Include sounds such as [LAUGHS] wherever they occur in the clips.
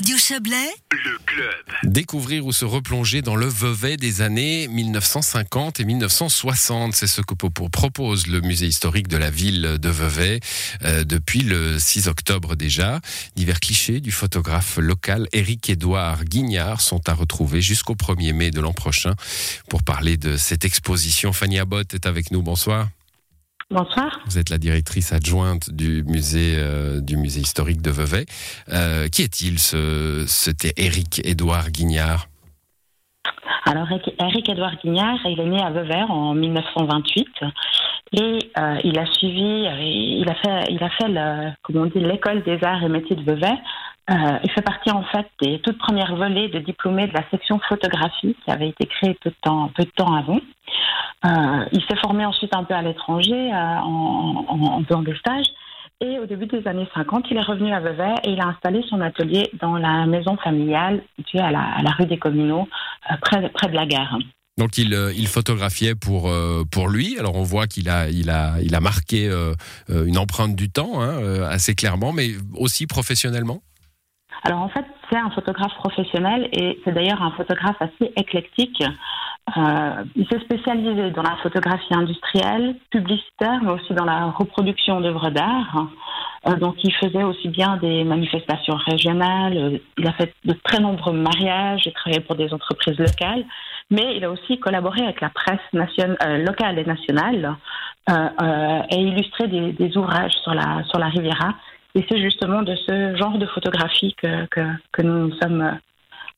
Radio Chablais, le club. Découvrir ou se replonger dans le Vevey des années 1950 et 1960, c'est ce que propose le musée historique de la ville de Vevey euh, depuis le 6 octobre déjà. Divers clichés du photographe local Éric-Édouard Guignard sont à retrouver jusqu'au 1er mai de l'an prochain pour parler de cette exposition. Fanny Abbott est avec nous, bonsoir. Bonsoir. Vous êtes la directrice adjointe du musée, euh, du musée historique de Vevey. Euh, qui est-il, ce, c'était Éric Édouard Guignard? Alors, Éric Édouard Guignard, il est né à Vevey en 1928 et euh, il a suivi, il a fait, il a fait le, comment on dit, l'école des arts et métiers de Vevey. il fait partie en fait des toutes premières volées de diplômés de la section photographie qui avait été créée peu de temps, peu de temps avant. Euh, il s'est formé ensuite un peu à l'étranger euh, en, en, faisant des stages. Et au début des années 50, il est revenu à Vevey et il a installé son atelier dans la maison familiale située à la, à la rue des Communaux, euh, près, près de la gare. Donc il, il photographiait pour, pour lui. Alors on voit qu'il a, il a, il a marqué une empreinte du temps hein, assez clairement, mais aussi professionnellement. Alors en fait, c'est un photographe professionnel et c'est d'ailleurs un photographe assez éclectique. Euh, il s'est spécialisé dans la photographie industrielle, publicitaire, mais aussi dans la reproduction d'œuvres d'art. Euh, donc, il faisait aussi bien des manifestations régionales. Il a fait de très nombreux mariages. Il travaillé pour des entreprises locales, mais il a aussi collaboré avec la presse euh, locale et nationale et illustré des, ouvrages sur la sur la Riviera. Et c'est justement de ce genre de photographie que, que nous sommes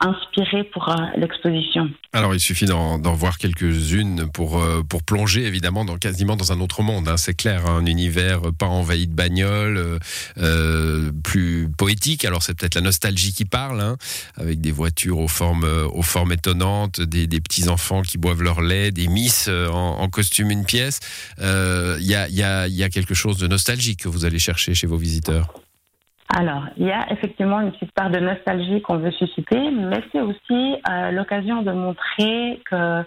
inspiré pour euh, l'exposition. Alors il suffit d'en voir quelques-unes pour, euh, pour plonger évidemment dans, quasiment dans un autre monde, hein, c'est clair, hein, un univers pas envahi de bagnoles, euh, plus poétique, alors c'est peut-être la nostalgie qui parle, hein, avec des voitures aux formes, aux formes étonnantes, des, des petits-enfants qui boivent leur lait, des miss en, costume une pièce, il y a, y, a, y a quelque chose de nostalgique que vous allez chercher chez vos visiteurs alors, il y a effectivement une petite part de nostalgie qu'on veut susciter, mais c'est aussi euh, l'occasion de montrer que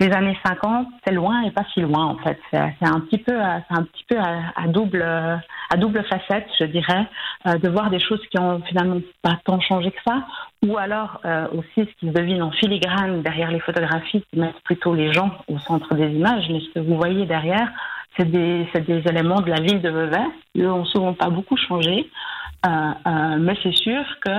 les années 50, c'est loin et pas si loin en fait. C'est un petit peu, un petit peu à, double, à double facette, je dirais, euh, de voir des choses qui ont finalement pas tant changé que ça, ou alors euh, aussi ce qui se devine en filigrane derrière les photographies qui mettent plutôt les gens au centre des images, mais ce que vous voyez derrière, c'est des, des, éléments de la ville de Vevey. Eux n'ont souvent pas beaucoup changé. Euh, euh, mais c'est sûr que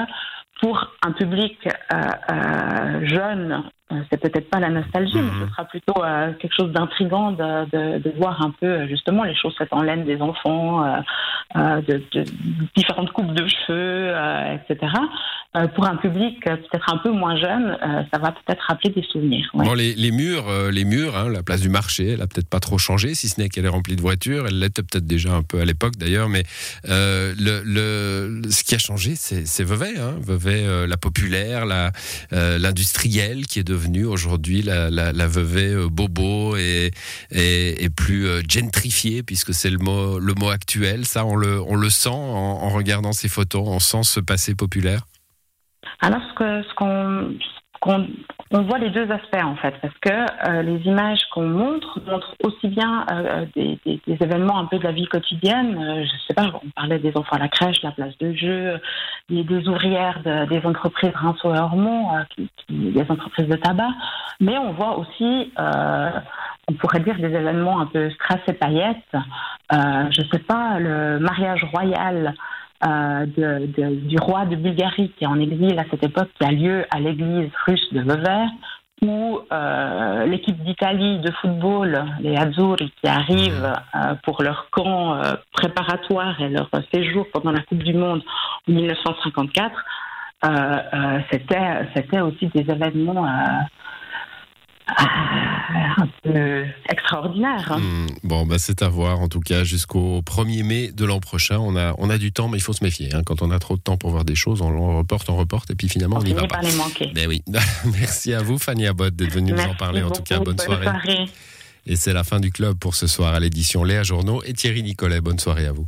pour un public euh, jeune, c'est peut-être pas la nostalgie, mais ce mhm. sera plutôt quelque chose d'intrigant de, de, voir un peu justement les choses faites en laine des enfants, de, de, différentes coupes de cheveux, etc. Euh, pour un public euh, peut-être un peu moins jeune, euh, ça va peut-être rappeler des souvenirs. Bon, les, murs, les murs, hein, la place du marché, elle a peut-être pas trop changé, si ce n'est qu'elle est remplie de voitures. Elle l'était peut-être déjà un peu à l'époque d'ailleurs, mais le, ce qui a changé, c'est Vevey, hein. Vevey, la populaire, la l'industrielle qui est devenue aujourd'hui la, la, Vevey bobo et plus gentrifiée, puisque c'est le mot le mot actuel. Ça, on le on le sent en, regardant ces photos, on sent ce passé populaire? Alors, ce qu'on on voit les deux aspects en fait, parce que euh, les images qu'on montre montrent aussi bien euh, des, des, événements un peu de la vie quotidienne. Euh, je sais pas, on parlait des enfants à la crèche, la place de jeu, des, ouvrières de, des entreprises Rinceau et Ormont, qui, qui, des entreprises de tabac, mais on voit aussi, on pourrait dire des événements un peu strass et paillettes. je sais pas, le mariage royal euh, du roi de Bulgarie qui est en exil à cette époque, qui a lieu à l'église russe de Vevey, ou euh, l'équipe d'Italie de football, les Azzurri, qui arrivent euh, pour leur camp euh, préparatoire et leur séjour pendant la Coupe du Monde en 1954, euh, c'était, c'était aussi des événements un peu extraordinaire. Hein. Hmm, bon, bah, c'est à voir en tout cas jusqu'au 1er mai de l'an prochain. On a, on a du temps, mais il faut se méfier. Hein. Quand on a trop de temps pour voir des choses, on reporte, on reporte, et puis finalement on n'y va pas. les manquer. Ben oui. [LAUGHS] Merci à vous, Fanny Abbott, d'être venue nous en parler. en tout cas, bonne, soirée. soirée. Et c'est la fin du club pour ce soir à l'édition Léa Journaux et Thierry Nicolet. Bonne soirée à vous.